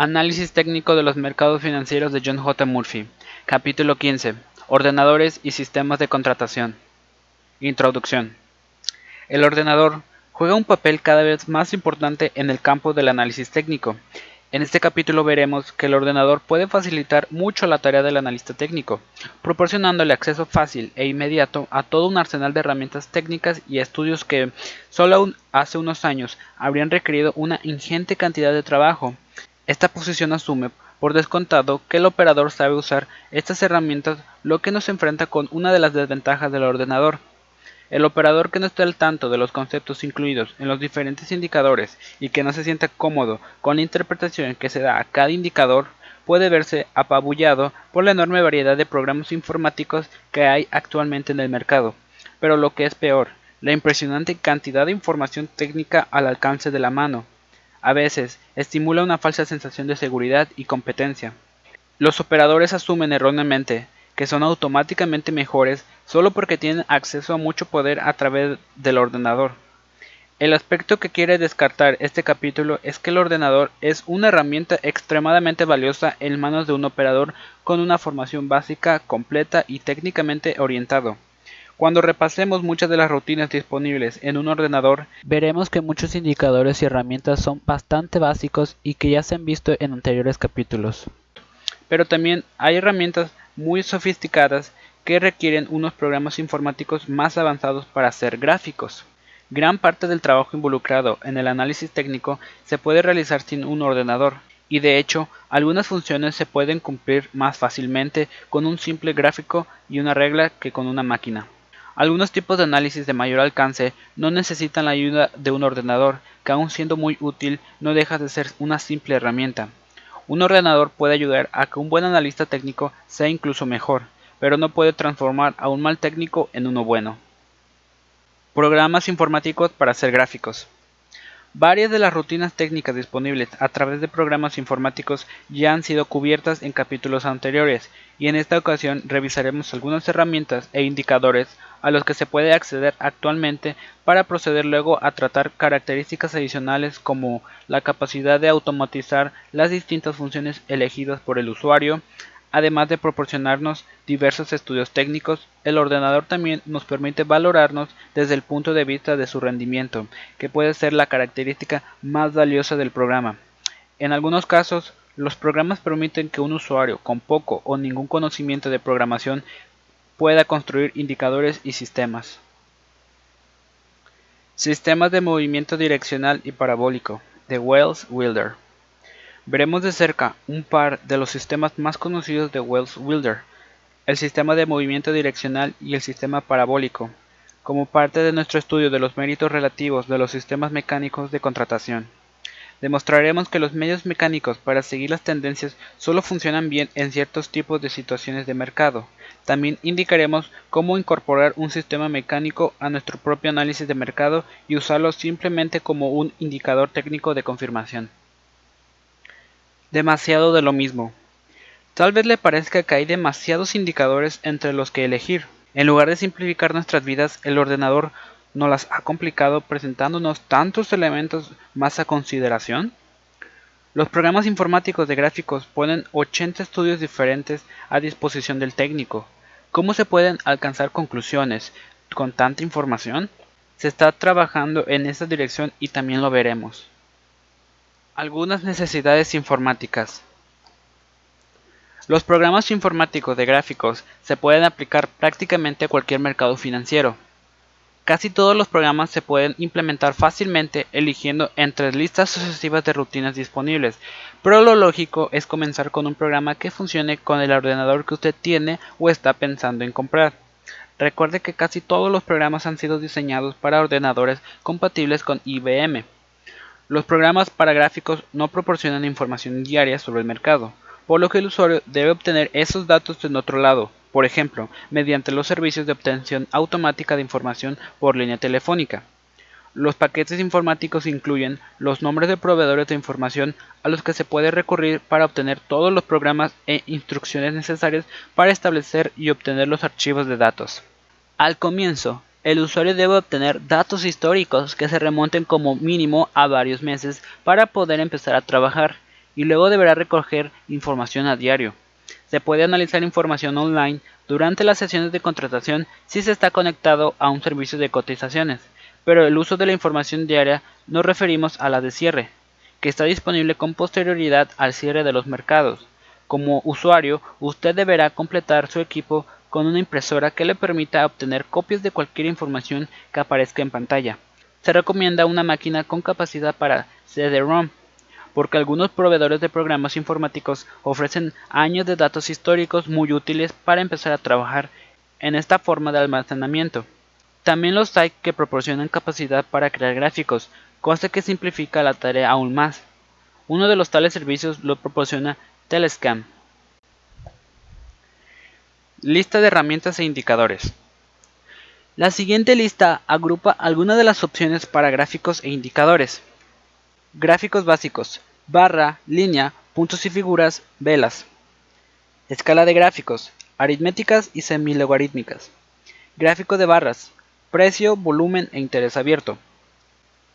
Análisis técnico de los mercados financieros de John J. Murphy. Capítulo 15. Ordenadores y sistemas de contratación. Introducción. El ordenador juega un papel cada vez más importante en el campo del análisis técnico. En este capítulo veremos que el ordenador puede facilitar mucho la tarea del analista técnico, proporcionándole acceso fácil e inmediato a todo un arsenal de herramientas técnicas y estudios que solo hace unos años habrían requerido una ingente cantidad de trabajo. Esta posición asume por descontado que el operador sabe usar estas herramientas, lo que nos enfrenta con una de las desventajas del ordenador, el operador que no esté al tanto de los conceptos incluidos en los diferentes indicadores y que no se sienta cómodo con la interpretación que se da a cada indicador puede verse apabullado por la enorme variedad de programas informáticos que hay actualmente en el mercado. Pero lo que es peor, la impresionante cantidad de información técnica al alcance de la mano. A veces, estimula una falsa sensación de seguridad y competencia. Los operadores asumen erróneamente que son automáticamente mejores solo porque tienen acceso a mucho poder a través del ordenador. El aspecto que quiere descartar este capítulo es que el ordenador es una herramienta extremadamente valiosa en manos de un operador con una formación básica, completa y técnicamente orientado. Cuando repasemos muchas de las rutinas disponibles en un ordenador, veremos que muchos indicadores y herramientas son bastante básicos y que ya se han visto en anteriores capítulos. Pero también hay herramientas muy sofisticadas que requieren unos programas informáticos más avanzados para hacer gráficos. Gran parte del trabajo involucrado en el análisis técnico se puede realizar sin un ordenador, y de hecho algunas funciones se pueden cumplir más fácilmente con un simple gráfico y una regla que con una máquina. Algunos tipos de análisis de mayor alcance no necesitan la ayuda de un ordenador, que aun siendo muy útil no deja de ser una simple herramienta. Un ordenador puede ayudar a que un buen analista técnico sea incluso mejor, pero no puede transformar a un mal técnico en uno bueno. Programas informáticos para hacer gráficos. Varias de las rutinas técnicas disponibles a través de programas informáticos ya han sido cubiertas en capítulos anteriores y en esta ocasión revisaremos algunas herramientas e indicadores a los que se puede acceder actualmente para proceder luego a tratar características adicionales como la capacidad de automatizar las distintas funciones elegidas por el usuario, Además de proporcionarnos diversos estudios técnicos, el ordenador también nos permite valorarnos desde el punto de vista de su rendimiento, que puede ser la característica más valiosa del programa. En algunos casos, los programas permiten que un usuario con poco o ningún conocimiento de programación pueda construir indicadores y sistemas. Sistemas de movimiento direccional y parabólico de Wells Wilder. Veremos de cerca un par de los sistemas más conocidos de Wells Wilder, el sistema de movimiento direccional y el sistema parabólico, como parte de nuestro estudio de los méritos relativos de los sistemas mecánicos de contratación. Demostraremos que los medios mecánicos para seguir las tendencias solo funcionan bien en ciertos tipos de situaciones de mercado. También indicaremos cómo incorporar un sistema mecánico a nuestro propio análisis de mercado y usarlo simplemente como un indicador técnico de confirmación. Demasiado de lo mismo. Tal vez le parezca que hay demasiados indicadores entre los que elegir. En lugar de simplificar nuestras vidas, el ordenador nos las ha complicado presentándonos tantos elementos más a consideración? Los programas informáticos de gráficos ponen 80 estudios diferentes a disposición del técnico. ¿Cómo se pueden alcanzar conclusiones con tanta información? Se está trabajando en esa dirección y también lo veremos. Algunas necesidades informáticas. Los programas informáticos de gráficos se pueden aplicar prácticamente a cualquier mercado financiero. Casi todos los programas se pueden implementar fácilmente eligiendo entre listas sucesivas de rutinas disponibles, pero lo lógico es comenzar con un programa que funcione con el ordenador que usted tiene o está pensando en comprar. Recuerde que casi todos los programas han sido diseñados para ordenadores compatibles con IBM. Los programas para gráficos no proporcionan información diaria sobre el mercado, por lo que el usuario debe obtener esos datos en otro lado, por ejemplo, mediante los servicios de obtención automática de información por línea telefónica. Los paquetes informáticos incluyen los nombres de proveedores de información a los que se puede recurrir para obtener todos los programas e instrucciones necesarias para establecer y obtener los archivos de datos. Al comienzo, el usuario debe obtener datos históricos que se remonten como mínimo a varios meses para poder empezar a trabajar. y luego deberá recoger información a diario. Se puede analizar información online durante las sesiones de contratación si se está conectado a un servicio de cotizaciones, pero el uso de la información diaria nos referimos a la de cierre, que está disponible con posterioridad al cierre de los mercados. Como usuario, usted deberá completar su equipo con una impresora que le permita obtener copias de cualquier información que aparezca en pantalla. Se recomienda una máquina con capacidad para CD-ROM, porque algunos proveedores de programas informáticos ofrecen años de datos históricos muy útiles para empezar a trabajar en esta forma de almacenamiento. También los hay que proporcionan capacidad para crear gráficos, cosa que simplifica la tarea aún más. Uno de los tales servicios lo proporciona Telescan. Lista de herramientas e indicadores. La siguiente lista agrupa algunas de las opciones para gráficos e indicadores. Gráficos básicos. Barra, línea, puntos y figuras, velas. Escala de gráficos. Aritméticas y semilogarítmicas. Gráfico de barras. Precio, volumen e interés abierto.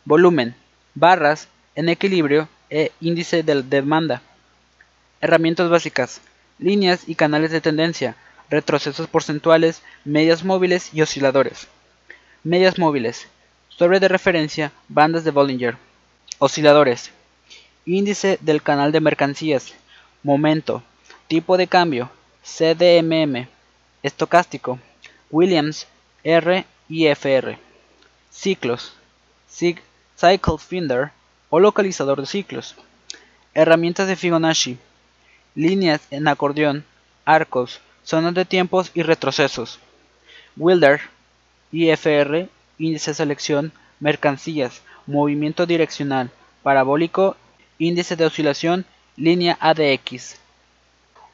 Volumen. Barras en equilibrio e índice de demanda. Herramientas básicas. Líneas y canales de tendencia, retrocesos porcentuales, medias móviles y osciladores. Medias móviles. Sobre de referencia, bandas de Bollinger. Osciladores. Índice del canal de mercancías. Momento. Tipo de cambio. CDMM. Estocástico. Williams R y FR. Ciclos. Cycle Finder o localizador de ciclos. Herramientas de Fibonacci líneas en acordeón, arcos, zonas de tiempos y retrocesos. Wilder, IFR, índice de selección, mercancías, movimiento direccional, parabólico, índice de oscilación, línea ADX.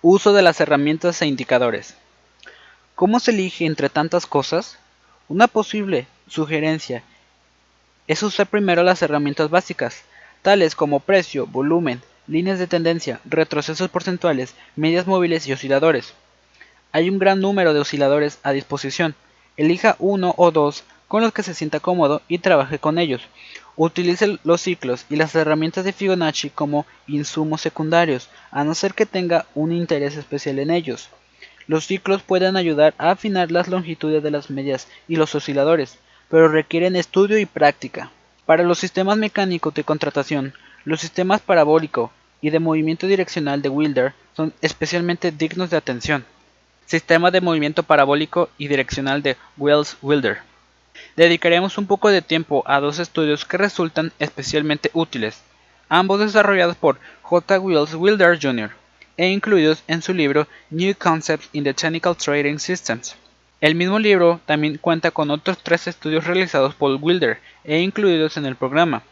Uso de las herramientas e indicadores. ¿Cómo se elige entre tantas cosas? Una posible sugerencia es usar primero las herramientas básicas, tales como precio, volumen, líneas de tendencia, retrocesos porcentuales, medias móviles y osciladores. Hay un gran número de osciladores a disposición. Elija uno o dos con los que se sienta cómodo y trabaje con ellos. Utilice los ciclos y las herramientas de Fibonacci como insumos secundarios, a no ser que tenga un interés especial en ellos. Los ciclos pueden ayudar a afinar las longitudes de las medias y los osciladores, pero requieren estudio y práctica. Para los sistemas mecánicos de contratación, los sistemas parabólico, y de movimiento direccional de Wilder son especialmente dignos de atención. Sistema de movimiento parabólico y direccional de Wells-Wilder. Dedicaremos un poco de tiempo a dos estudios que resultan especialmente útiles, ambos desarrollados por J. Wells Wilder Jr. e incluidos en su libro New Concepts in the Technical Trading Systems. El mismo libro también cuenta con otros tres estudios realizados por Wilder e incluidos en el programa,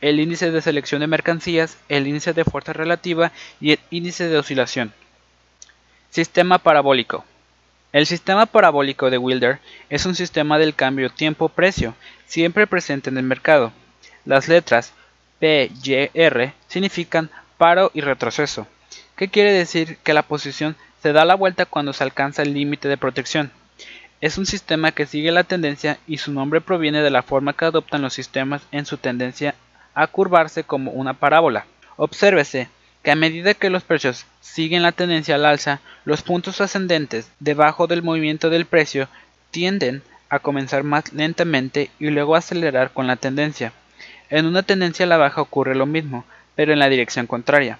el índice de selección de mercancías, el índice de fuerza relativa y el índice de oscilación. Sistema parabólico. El sistema parabólico de Wilder es un sistema del cambio tiempo-precio, siempre presente en el mercado. Las letras P, Y, R significan paro y retroceso, que quiere decir que la posición se da la vuelta cuando se alcanza el límite de protección. Es un sistema que sigue la tendencia y su nombre proviene de la forma que adoptan los sistemas en su tendencia a curvarse como una parábola. Obsérvese que a medida que los precios siguen la tendencia al alza, los puntos ascendentes debajo del movimiento del precio tienden a comenzar más lentamente y luego acelerar con la tendencia. En una tendencia a la baja ocurre lo mismo, pero en la dirección contraria.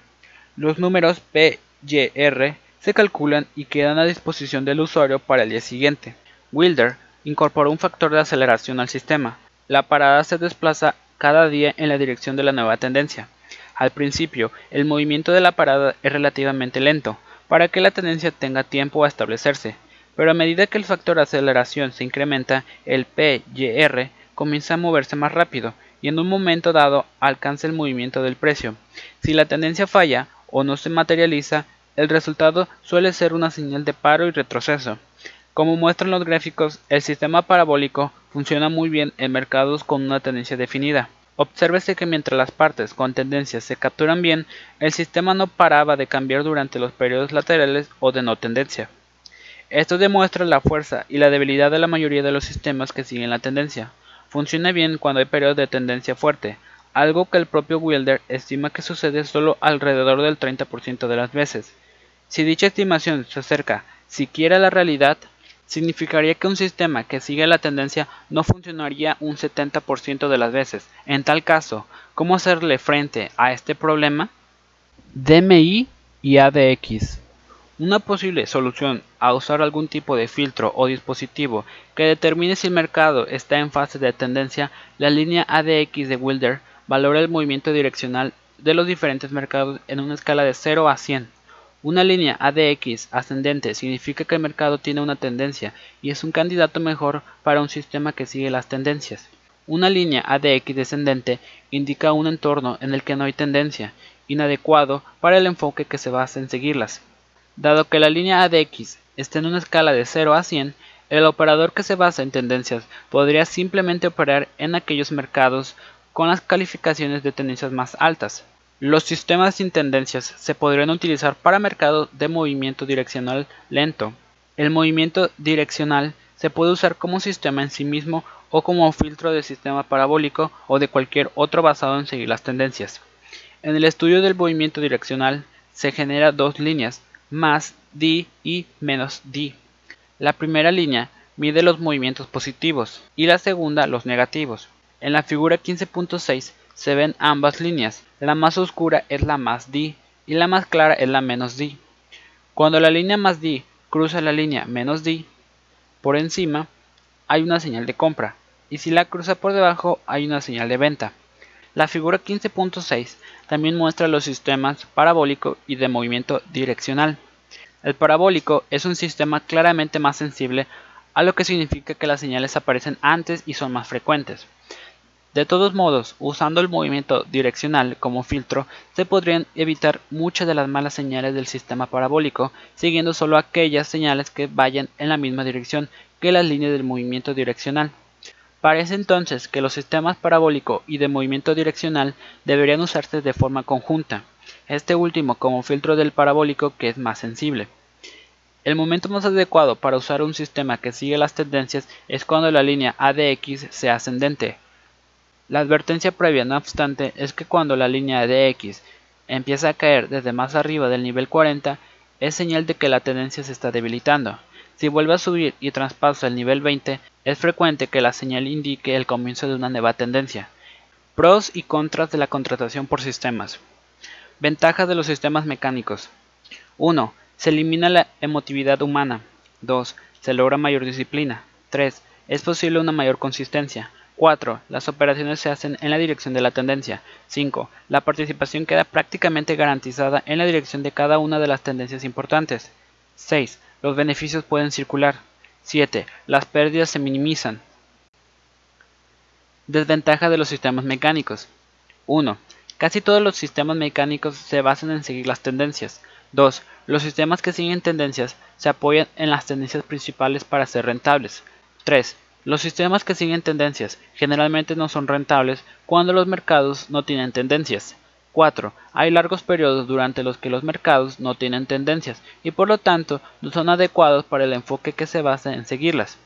Los números P, Y, R se calculan y quedan a disposición del usuario para el día siguiente. Wilder incorporó un factor de aceleración al sistema. La parada se desplaza cada día en la dirección de la nueva tendencia. Al principio, el movimiento de la parada es relativamente lento, para que la tendencia tenga tiempo a establecerse, pero a medida que el factor aceleración se incrementa, el PYR comienza a moverse más rápido y en un momento dado alcanza el movimiento del precio. Si la tendencia falla o no se materializa, el resultado suele ser una señal de paro y retroceso. Como muestran los gráficos, el sistema parabólico funciona muy bien en mercados con una tendencia definida. Obsérvese que mientras las partes con tendencias se capturan bien, el sistema no paraba de cambiar durante los periodos laterales o de no tendencia. Esto demuestra la fuerza y la debilidad de la mayoría de los sistemas que siguen la tendencia. Funciona bien cuando hay periodos de tendencia fuerte, algo que el propio Wilder estima que sucede solo alrededor del 30% de las veces. Si dicha estimación se acerca siquiera a la realidad, significaría que un sistema que sigue la tendencia no funcionaría un 70% de las veces. En tal caso, ¿cómo hacerle frente a este problema? DMI y ADX. Una posible solución a usar algún tipo de filtro o dispositivo que determine si el mercado está en fase de tendencia, la línea ADX de Wilder valora el movimiento direccional de los diferentes mercados en una escala de 0 a 100. Una línea ADX ascendente significa que el mercado tiene una tendencia y es un candidato mejor para un sistema que sigue las tendencias. Una línea ADX descendente indica un entorno en el que no hay tendencia, inadecuado para el enfoque que se basa en seguirlas. Dado que la línea ADX está en una escala de 0 a 100, el operador que se basa en tendencias podría simplemente operar en aquellos mercados con las calificaciones de tendencias más altas. Los sistemas sin tendencias se podrían utilizar para mercados de movimiento direccional lento. El movimiento direccional se puede usar como sistema en sí mismo o como filtro de sistema parabólico o de cualquier otro basado en seguir las tendencias. En el estudio del movimiento direccional se genera dos líneas, más d y menos d. La primera línea mide los movimientos positivos y la segunda los negativos. En la figura 15.6 se ven ambas líneas. La más oscura es la más d y la más clara es la menos d. Cuando la línea más d cruza la línea menos d por encima, hay una señal de compra, y si la cruza por debajo, hay una señal de venta. La figura 15.6 también muestra los sistemas parabólico y de movimiento direccional. El parabólico es un sistema claramente más sensible a lo que significa que las señales aparecen antes y son más frecuentes. De todos modos, usando el movimiento direccional como filtro, se podrían evitar muchas de las malas señales del sistema parabólico, siguiendo solo aquellas señales que vayan en la misma dirección que las líneas del movimiento direccional. Parece entonces que los sistemas parabólico y de movimiento direccional deberían usarse de forma conjunta, este último como filtro del parabólico que es más sensible. El momento más adecuado para usar un sistema que sigue las tendencias es cuando la línea ADX sea ascendente. La advertencia previa, no obstante, es que cuando la línea ADX empieza a caer desde más arriba del nivel 40, es señal de que la tendencia se está debilitando. Si vuelve a subir y traspasa el nivel 20, es frecuente que la señal indique el comienzo de una nueva tendencia. Pros y contras de la contratación por sistemas. Ventajas de los sistemas mecánicos. 1. Se elimina la emotividad humana. 2. Se logra mayor disciplina. 3. Es posible una mayor consistencia. 4. Las operaciones se hacen en la dirección de la tendencia. 5. La participación queda prácticamente garantizada en la dirección de cada una de las tendencias importantes. 6. Los beneficios pueden circular. 7. Las pérdidas se minimizan. Desventaja de los sistemas mecánicos. 1. Casi todos los sistemas mecánicos se basan en seguir las tendencias. 2. Los sistemas que siguen tendencias se apoyan en las tendencias principales para ser rentables. 3. Los sistemas que siguen tendencias generalmente no son rentables cuando los mercados no tienen tendencias. 4. Hay largos periodos durante los que los mercados no tienen tendencias y por lo tanto no son adecuados para el enfoque que se basa en seguirlas.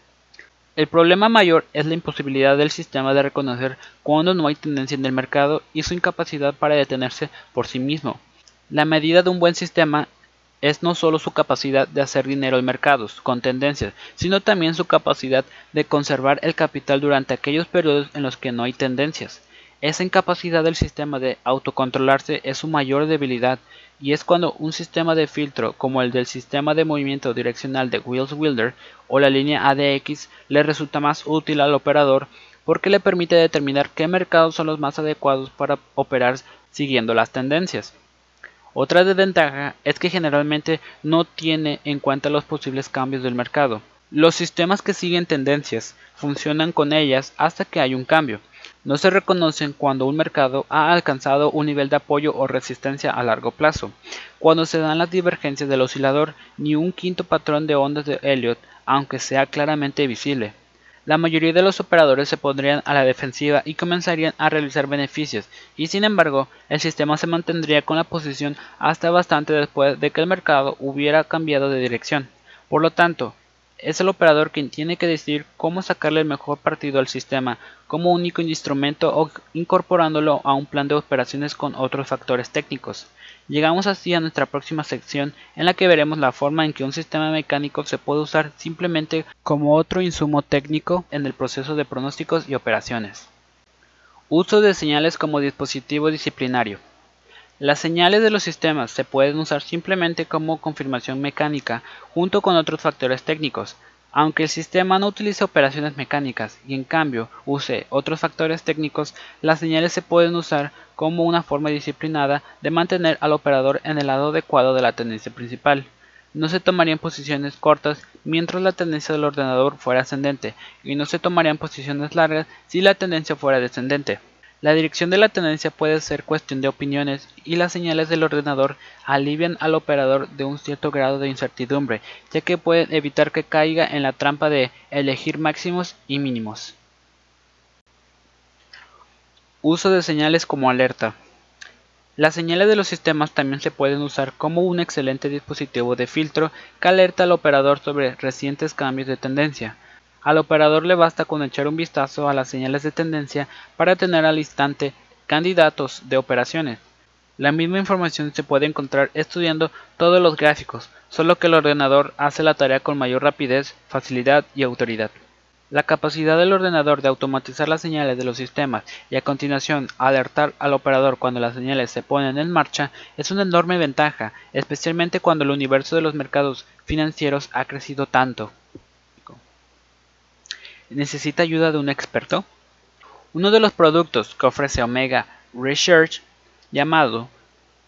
El problema mayor es la imposibilidad del sistema de reconocer cuando no hay tendencia en el mercado y su incapacidad para detenerse por sí mismo. La medida de un buen sistema es no solo su capacidad de hacer dinero en mercados con tendencias, sino también su capacidad de conservar el capital durante aquellos periodos en los que no hay tendencias. Esa incapacidad del sistema de autocontrolarse es su mayor debilidad y es cuando un sistema de filtro como el del sistema de movimiento direccional de Wills Wilder o la línea ADX le resulta más útil al operador porque le permite determinar qué mercados son los más adecuados para operar siguiendo las tendencias. Otra desventaja es que generalmente no tiene en cuenta los posibles cambios del mercado. Los sistemas que siguen tendencias funcionan con ellas hasta que hay un cambio, no se reconocen cuando un mercado ha alcanzado un nivel de apoyo o resistencia a largo plazo, cuando se dan las divergencias del oscilador, ni un quinto patrón de ondas de Elliot, aunque sea claramente visible. La mayoría de los operadores se pondrían a la defensiva y comenzarían a realizar beneficios, y sin embargo, el sistema se mantendría con la posición hasta bastante después de que el mercado hubiera cambiado de dirección. Por lo tanto, es el operador quien tiene que decidir cómo sacarle el mejor partido al sistema como único instrumento o incorporándolo a un plan de operaciones con otros factores técnicos. Llegamos así a nuestra próxima sección en la que veremos la forma en que un sistema mecánico se puede usar simplemente como otro insumo técnico en el proceso de pronósticos y operaciones. Uso de señales como dispositivo disciplinario. Las señales de los sistemas se pueden usar simplemente como confirmación mecánica junto con otros factores técnicos. Aunque el sistema no utilice operaciones mecánicas y en cambio use otros factores técnicos, las señales se pueden usar como una forma disciplinada de mantener al operador en el lado adecuado de la tendencia principal. No se tomarían posiciones cortas mientras la tendencia del ordenador fuera ascendente y no se tomarían posiciones largas si la tendencia fuera descendente. La dirección de la tendencia puede ser cuestión de opiniones y las señales del ordenador alivian al operador de un cierto grado de incertidumbre, ya que pueden evitar que caiga en la trampa de elegir máximos y mínimos. Uso de señales como alerta. Las señales de los sistemas también se pueden usar como un excelente dispositivo de filtro que alerta al operador sobre recientes cambios de tendencia. Al operador le basta con echar un vistazo a las señales de tendencia para tener al instante candidatos de operaciones. La misma información se puede encontrar estudiando todos los gráficos, solo que el ordenador hace la tarea con mayor rapidez, facilidad y autoridad. La capacidad del ordenador de automatizar las señales de los sistemas y a continuación alertar al operador cuando las señales se ponen en marcha es una enorme ventaja, especialmente cuando el universo de los mercados financieros ha crecido tanto. ¿Necesita ayuda de un experto? Uno de los productos que ofrece Omega Research, llamado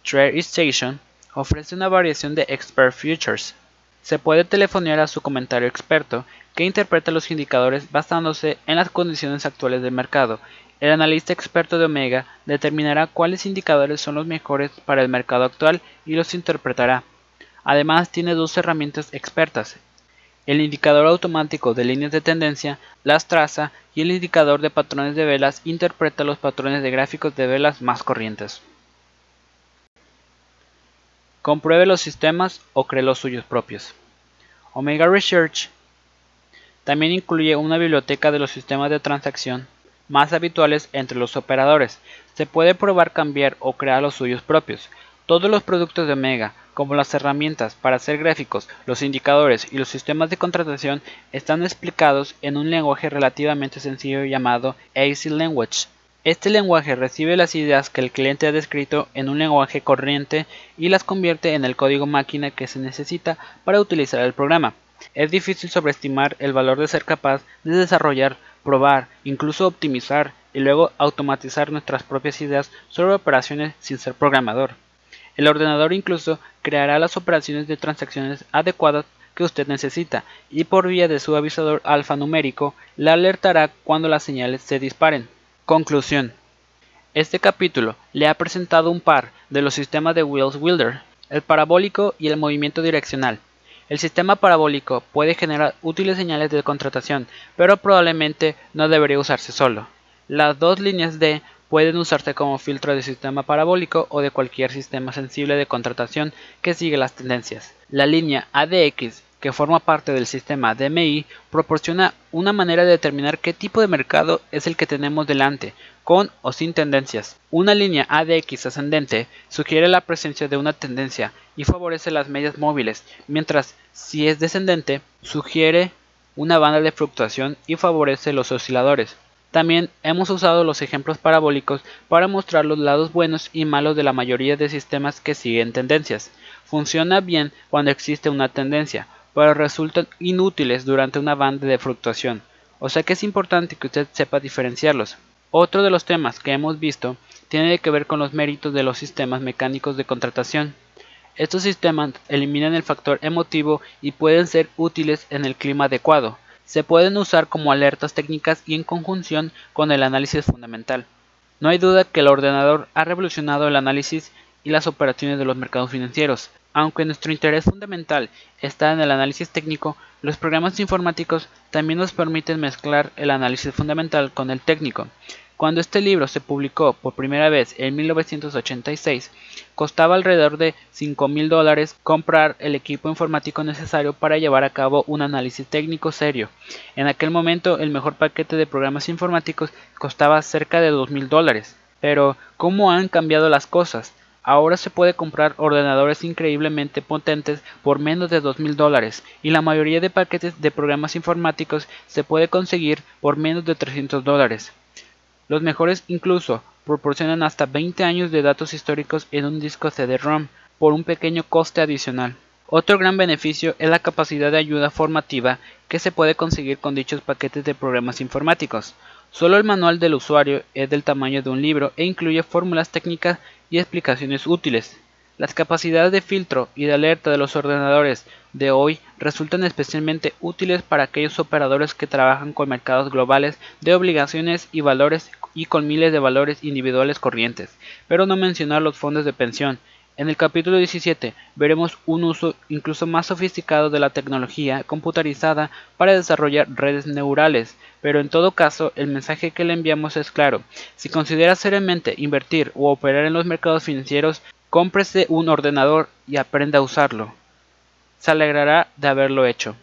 Trade Station, ofrece una variación de Expert Futures. Se puede telefonear a su comentario experto, que interpreta los indicadores basándose en las condiciones actuales del mercado. El analista experto de Omega determinará cuáles indicadores son los mejores para el mercado actual y los interpretará. Además, tiene dos herramientas expertas, el indicador automático de líneas de tendencia las traza y el indicador de patrones de velas interpreta los patrones de gráficos de velas más corrientes. Compruebe los sistemas o cree los suyos propios. Omega Research también incluye una biblioteca de los sistemas de transacción más habituales entre los operadores. Se puede probar, cambiar o crear los suyos propios. Todos los productos de Omega, como las herramientas para hacer gráficos, los indicadores y los sistemas de contratación, están explicados en un lenguaje relativamente sencillo llamado AC Language. Este lenguaje recibe las ideas que el cliente ha descrito en un lenguaje corriente y las convierte en el código máquina que se necesita para utilizar el programa. Es difícil sobreestimar el valor de ser capaz de desarrollar, probar, incluso optimizar y luego automatizar nuestras propias ideas sobre operaciones sin ser programador. El ordenador incluso creará las operaciones de transacciones adecuadas que usted necesita y por vía de su avisador alfanumérico le alertará cuando las señales se disparen. Conclusión. Este capítulo le ha presentado un par de los sistemas de Wills Wilder, el parabólico y el movimiento direccional. El sistema parabólico puede generar útiles señales de contratación, pero probablemente no debería usarse solo. Las dos líneas D pueden usarse como filtro de sistema parabólico o de cualquier sistema sensible de contratación que sigue las tendencias. La línea ADX, que forma parte del sistema DMI, proporciona una manera de determinar qué tipo de mercado es el que tenemos delante, con o sin tendencias. Una línea ADX ascendente sugiere la presencia de una tendencia y favorece las medias móviles, mientras si es descendente sugiere una banda de fluctuación y favorece los osciladores. También hemos usado los ejemplos parabólicos para mostrar los lados buenos y malos de la mayoría de sistemas que siguen tendencias. Funciona bien cuando existe una tendencia, pero resultan inútiles durante una banda de fluctuación, o sea que es importante que usted sepa diferenciarlos. Otro de los temas que hemos visto tiene que ver con los méritos de los sistemas mecánicos de contratación. Estos sistemas eliminan el factor emotivo y pueden ser útiles en el clima adecuado, se pueden usar como alertas técnicas y en conjunción con el análisis fundamental. No hay duda que el ordenador ha revolucionado el análisis y las operaciones de los mercados financieros. Aunque nuestro interés fundamental está en el análisis técnico, los programas informáticos también nos permiten mezclar el análisis fundamental con el técnico. Cuando este libro se publicó por primera vez en 1986, costaba alrededor de 5 mil dólares comprar el equipo informático necesario para llevar a cabo un análisis técnico serio. En aquel momento el mejor paquete de programas informáticos costaba cerca de 2 mil dólares. Pero, ¿cómo han cambiado las cosas? Ahora se puede comprar ordenadores increíblemente potentes por menos de 2.000 dólares y la mayoría de paquetes de programas informáticos se puede conseguir por menos de 300 dólares. Los mejores incluso proporcionan hasta 20 años de datos históricos en un disco CD-ROM por un pequeño coste adicional. Otro gran beneficio es la capacidad de ayuda formativa que se puede conseguir con dichos paquetes de programas informáticos. Solo el manual del usuario es del tamaño de un libro e incluye fórmulas técnicas y explicaciones útiles. Las capacidades de filtro y de alerta de los ordenadores de hoy resultan especialmente útiles para aquellos operadores que trabajan con mercados globales de obligaciones y valores y con miles de valores individuales corrientes, pero no mencionar los fondos de pensión. En el capítulo 17 veremos un uso incluso más sofisticado de la tecnología computarizada para desarrollar redes neurales, pero en todo caso el mensaje que le enviamos es claro. Si considera seriamente invertir o operar en los mercados financieros, cómprese un ordenador y aprenda a usarlo. Se alegrará de haberlo hecho.